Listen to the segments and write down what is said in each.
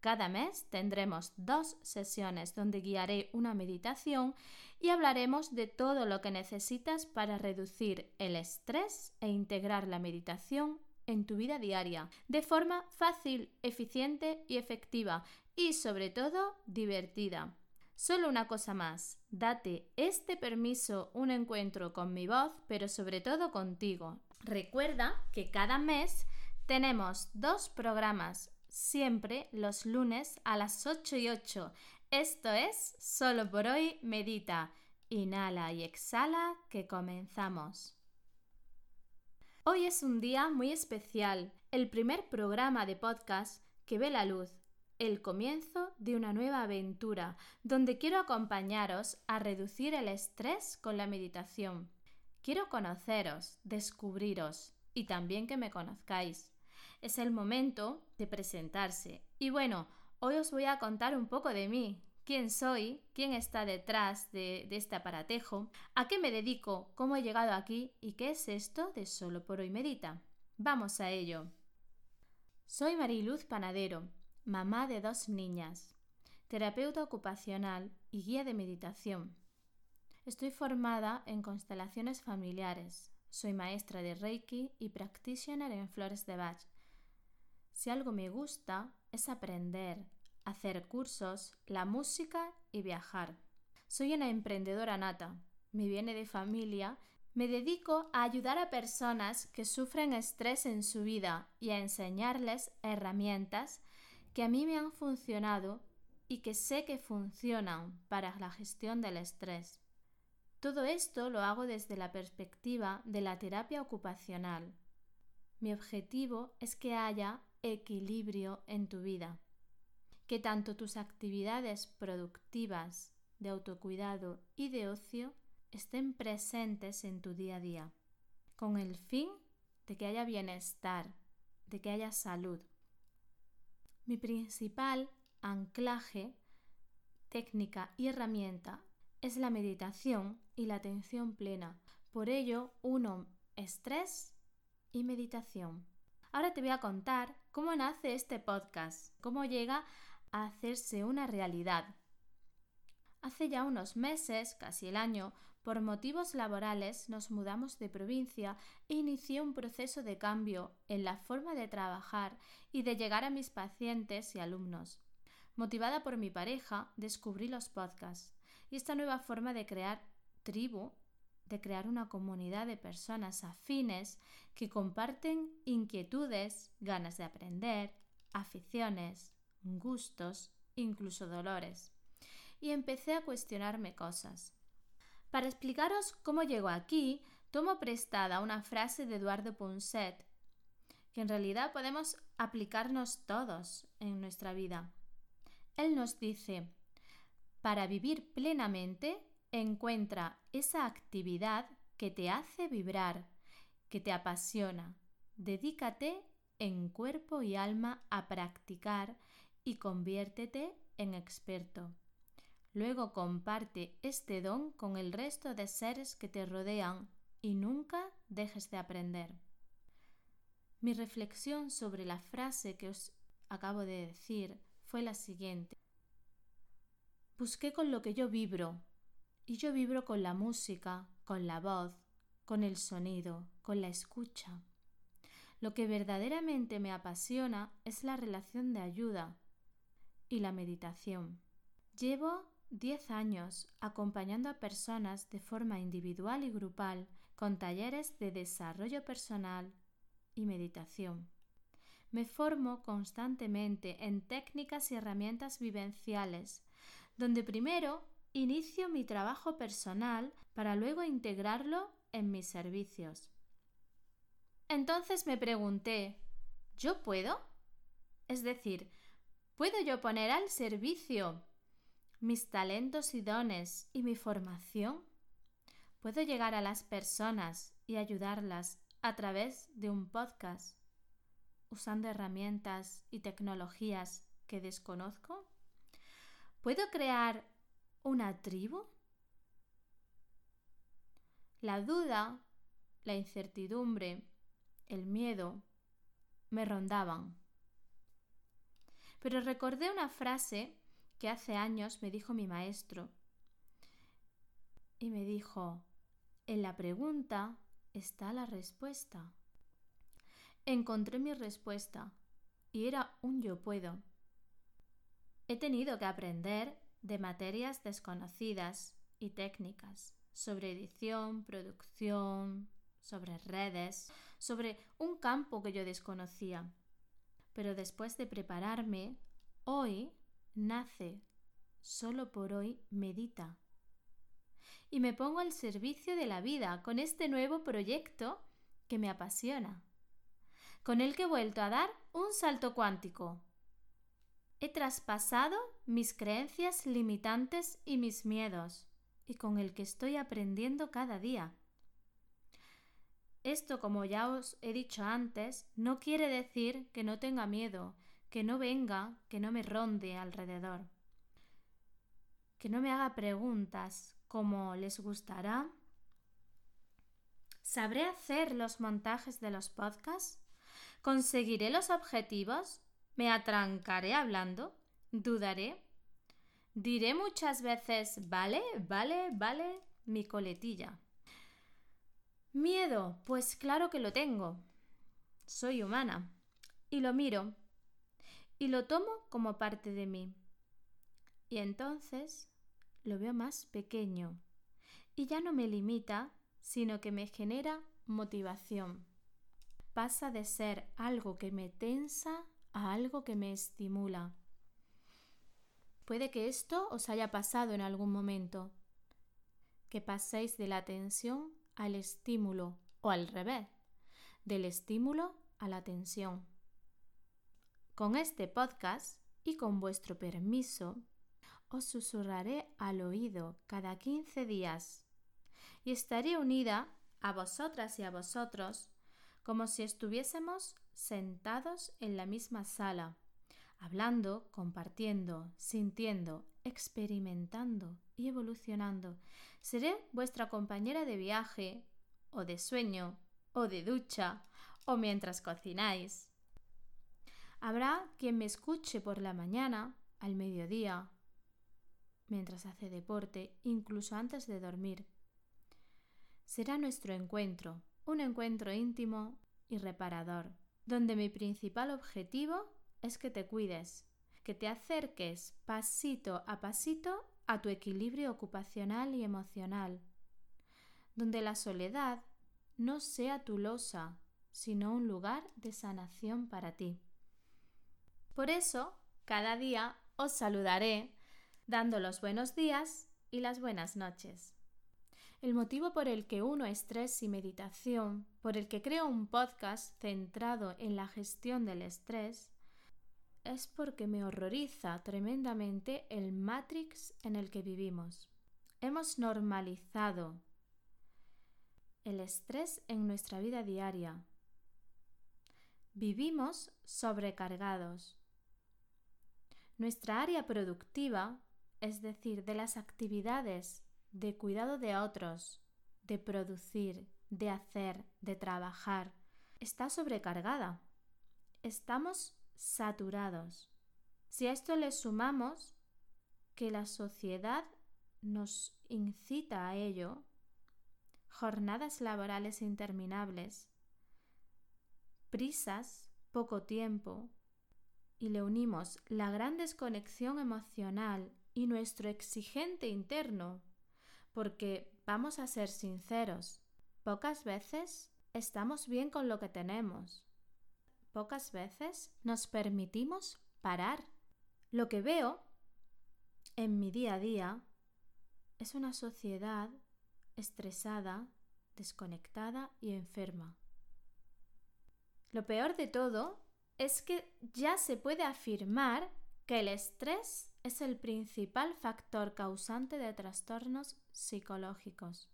Cada mes tendremos dos sesiones donde guiaré una meditación y hablaremos de todo lo que necesitas para reducir el estrés e integrar la meditación en tu vida diaria de forma fácil, eficiente y efectiva y sobre todo divertida. Solo una cosa más, date este permiso, un encuentro con mi voz, pero sobre todo contigo. Recuerda que cada mes tenemos dos programas, siempre los lunes a las 8 y 8. Esto es Solo por hoy Medita. Inhala y exhala que comenzamos. Hoy es un día muy especial, el primer programa de podcast que ve la luz el comienzo de una nueva aventura, donde quiero acompañaros a reducir el estrés con la meditación. Quiero conoceros, descubriros y también que me conozcáis. Es el momento de presentarse. Y bueno, hoy os voy a contar un poco de mí, quién soy, quién está detrás de, este aparatejo, a qué me dedico, cómo he llegado aquí y qué es esto de Solo por hoy Medita. Vamos a ello. Soy Mariluz Panadero mamá de dos niñas, terapeuta ocupacional y guía de meditación. Estoy formada en constelaciones familiares. Soy maestra de Reiki y practitioner en flores de Bach. Si algo me gusta es aprender, hacer cursos, la música y viajar. Soy una emprendedora nata. Me viene de familia. Me dedico a ayudar a personas que sufren estrés en su vida y a enseñarles herramientas que a mí me han funcionado y que sé que funcionan para la gestión del estrés. Todo esto lo hago desde la perspectiva de la terapia ocupacional. Mi objetivo es que haya equilibrio en tu vida, que tanto tus actividades productivas de autocuidado y de ocio estén presentes en tu día a día, con el fin de que haya bienestar, de que haya salud, mi principal anclaje, técnica y herramienta es la meditación y la atención plena. Por ello, uno estrés y meditación. Ahora te voy a contar cómo nace este podcast, cómo llega a hacerse una realidad. Hace ya unos meses, casi el año, por motivos laborales nos mudamos de provincia e inicié un proceso de cambio en la forma de trabajar y de llegar a mis pacientes y alumnos. Motivada por mi pareja, descubrí los podcasts y esta nueva forma de crear tribu, de crear una comunidad de personas afines que comparten inquietudes, ganas de aprender, aficiones, gustos, incluso dolores. Y empecé a cuestionarme cosas. Para explicaros cómo llego aquí, tomo prestada una frase de Eduardo Ponset, que en realidad podemos aplicarnos todos en nuestra vida. Él nos dice, para vivir plenamente, encuentra esa actividad que te hace vibrar, que te apasiona. Dedícate en cuerpo y alma a practicar y conviértete en experto. Luego comparte este don con el resto de seres que te rodean y nunca dejes de aprender. Mi reflexión sobre la frase que os acabo de decir fue la siguiente. Busqué con lo que yo vibro, y yo vibro con la música, con la voz, con el sonido, con la escucha. Lo que verdaderamente me apasiona es la relación de ayuda y la meditación. Llevo 10 años acompañando a personas de forma individual y grupal con talleres de desarrollo personal y meditación. Me formo constantemente en técnicas y herramientas vivenciales, donde primero inicio mi trabajo personal para luego integrarlo en mis servicios. Entonces me pregunté, ¿yo puedo? Es decir, ¿puedo yo poner al servicio mis talentos y dones y mi formación? Puedo llegar a las personas y ayudarlas a través de un podcast, usando herramientas y tecnologías que desconozco. ¿Puedo crear una tribu? La duda, la incertidumbre, el miedo me rondaban. Pero recordé una frase que hace años me dijo mi maestro. Y me dijo, en la pregunta está la respuesta. Encontré mi respuesta y era un yo puedo. He tenido que aprender de materias desconocidas y técnicas sobre edición, producción, sobre redes, sobre un campo que yo desconocía. Pero después de prepararme, hoy nace, solo por hoy medita. Y me pongo al servicio de la vida con este nuevo proyecto que me apasiona, con el que he vuelto a dar un salto cuántico. He traspasado mis creencias limitantes y mis miedos, y con el que estoy aprendiendo cada día. Esto, como ya os he dicho antes, no quiere decir que no tenga miedo, que no venga, que no me ronde alrededor, que no me haga preguntas como ¿les gustará? ¿Sabré hacer los montajes de los podcasts? ¿Conseguiré los objetivos? ¿Me atrancaré hablando? ¿Dudaré? Diré muchas veces vale, vale, vale mi coletilla. Miedo, pues claro que lo tengo. Soy humana y lo miro y lo tomo como parte de mí. Y entonces lo veo más pequeño y ya no me limita, sino que me genera motivación. Pasa de ser algo que me tensa a algo que me estimula. Puede que esto os haya pasado en algún momento, que paséis de la tensión al estímulo o al revés, del estímulo a la tensión. Con este podcast y con vuestro permiso, os susurraré al oído cada 15 días y estaré unida a vosotras y a vosotros como si estuviésemos sentados en la misma sala, hablando, compartiendo, sintiendo, experimentando y evolucionando. Seré vuestra compañera de viaje, o de sueño, o de ducha, o mientras cocináis. Habrá quien me escuche por la mañana, al mediodía, mientras hace deporte, incluso antes de dormir. Será nuestro encuentro, un encuentro íntimo y reparador, donde mi principal objetivo es que te cuides, que te acerques pasito a pasito a tu equilibrio ocupacional y emocional, donde la soledad no sea tu losa, sino un lugar de sanación para ti. Por eso, cada día os saludaré dando los buenos días y las buenas noches. El motivo por el que uno estrés y meditación, por el que creo un podcast centrado en la gestión del estrés, es porque me horroriza tremendamente el matrix en el que vivimos. Hemos normalizado el estrés en nuestra vida diaria. Vivimos sobrecargados. Nuestra área productiva, es decir, de las actividades de cuidado de otros, de producir, de hacer, de trabajar, está sobrecargada. Estamos saturados. Si a esto le sumamos que la sociedad nos incita a ello, jornadas laborales interminables, prisas, poco tiempo, y le unimos la gran desconexión emocional y nuestro exigente interno, porque vamos a ser sinceros, pocas veces estamos bien con lo que tenemos pocas veces nos permitimos parar. Lo que veo en mi día a día es una sociedad estresada, desconectada y enferma. Lo peor de todo es que ya se puede afirmar que el estrés es el principal factor causante de trastornos psicológicos.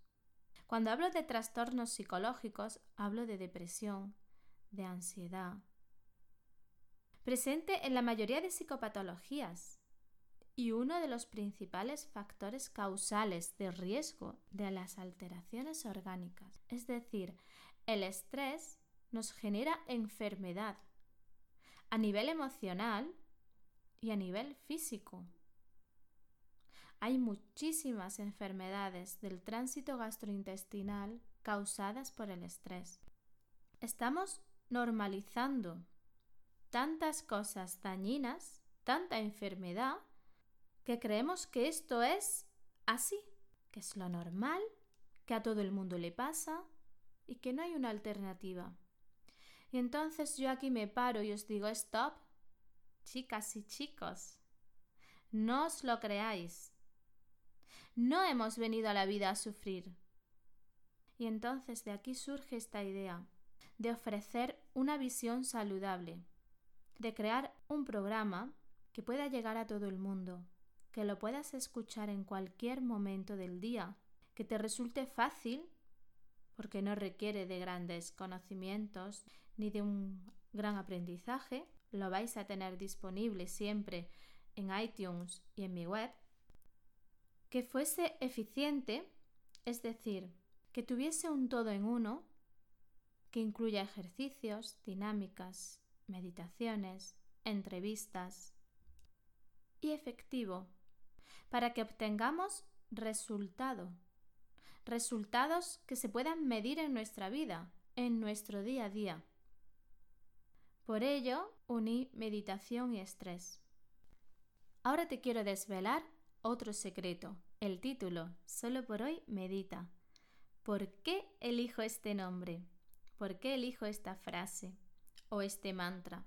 Cuando hablo de trastornos psicológicos, hablo de depresión, de ansiedad, presente en la mayoría de psicopatologías y uno de los principales factores causales de riesgo de las alteraciones orgánicas. Es decir, el estrés nos genera enfermedad a nivel emocional y a nivel físico. Hay muchísimas enfermedades del tránsito gastrointestinal causadas por el estrés. Estamos normalizando tantas cosas dañinas, tanta enfermedad, que creemos que esto es así, que es lo normal, que a todo el mundo le pasa y que no hay una alternativa. Y entonces yo aquí me paro y os digo, stop, chicas y chicos, no os lo creáis. No hemos venido a la vida a sufrir. Y entonces de aquí surge esta idea de ofrecer una visión saludable, de crear un programa que pueda llegar a todo el mundo, que lo puedas escuchar en cualquier momento del día, que te resulte fácil, porque no requiere de grandes conocimientos ni de un gran aprendizaje, lo vais a tener disponible siempre en iTunes y en mi web, que fuese eficiente, es decir, que tuviese un todo en uno, que incluya ejercicios, dinámicas, meditaciones, entrevistas y efectivo, para que obtengamos resultado, resultados que se puedan medir en nuestra vida, en nuestro día a día. Por ello, uní meditación y estrés. Ahora te quiero desvelar otro secreto, el título, solo por hoy medita. ¿Por qué elijo este nombre? ¿Por qué elijo esta frase o este mantra?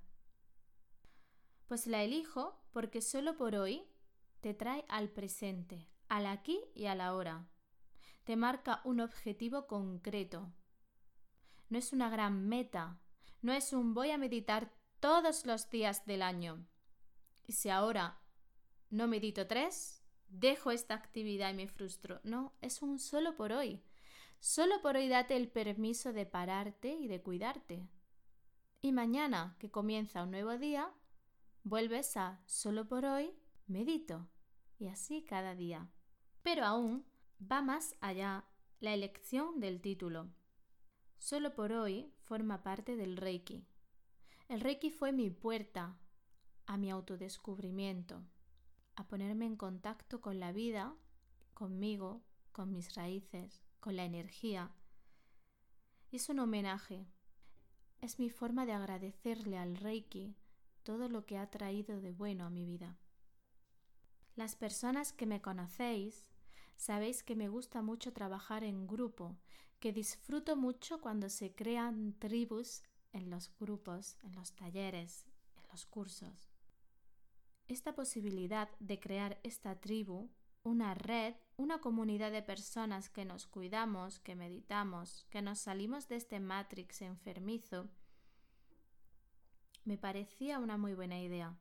Pues la elijo porque solo por hoy te trae al presente, al aquí y a la hora. Te marca un objetivo concreto. No es una gran meta, no es un voy a meditar todos los días del año. Y si ahora no medito tres, dejo esta actividad y me frustro. No, es un solo por hoy. Solo por hoy date el permiso de pararte y de cuidarte. Y mañana, que comienza un nuevo día, vuelves a solo por hoy, medito. Y así cada día. Pero aún va más allá la elección del título. Solo por hoy forma parte del Reiki. El Reiki fue mi puerta a mi autodescubrimiento, a ponerme en contacto con la vida, conmigo, con mis raíces, con la energía. es un homenaje. Es mi forma de agradecerle al Reiki todo lo que ha traído de bueno a mi vida. Las personas que me conocéis sabéis que me gusta mucho trabajar en grupo que disfruto mucho cuando se crean tribus en los grupos, en los talleres, en los cursos. Esta posibilidad de crear esta tribu, una red, una comunidad de personas que nos cuidamos, que meditamos, que nos salimos de este matrix enfermizo, me parecía una muy buena idea.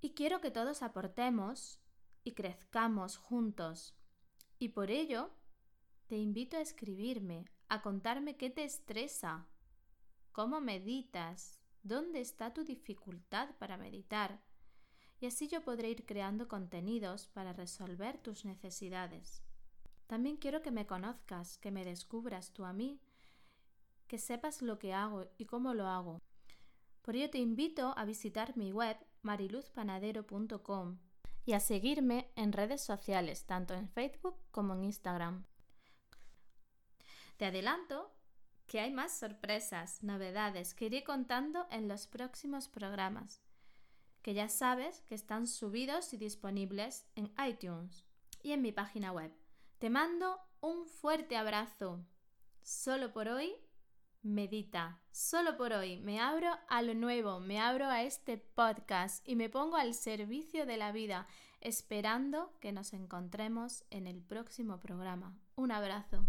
Y quiero que todos aportemos y crezcamos juntos. Y por ello te invito a escribirme, a contarme qué te estresa, cómo meditas, dónde está tu dificultad para meditar. Y así yo podré ir creando contenidos para resolver tus necesidades. También quiero que me conozcas, que me descubras tú a mí, que sepas lo que hago y cómo lo hago. Por ello te invito a visitar mi web mariluzpanadero.com y a seguirme en redes sociales, tanto en Facebook como en Instagram. Te adelanto que hay más sorpresas, novedades que iré contando en los próximos programas, que ya sabes que están subidos y disponibles en iTunes y en mi página web. Te mando un fuerte abrazo. Solo por hoy, medita. Solo por hoy me abro a lo nuevo, me abro a este podcast y me pongo al servicio de la vida, esperando que nos encontremos en el próximo programa. Un abrazo.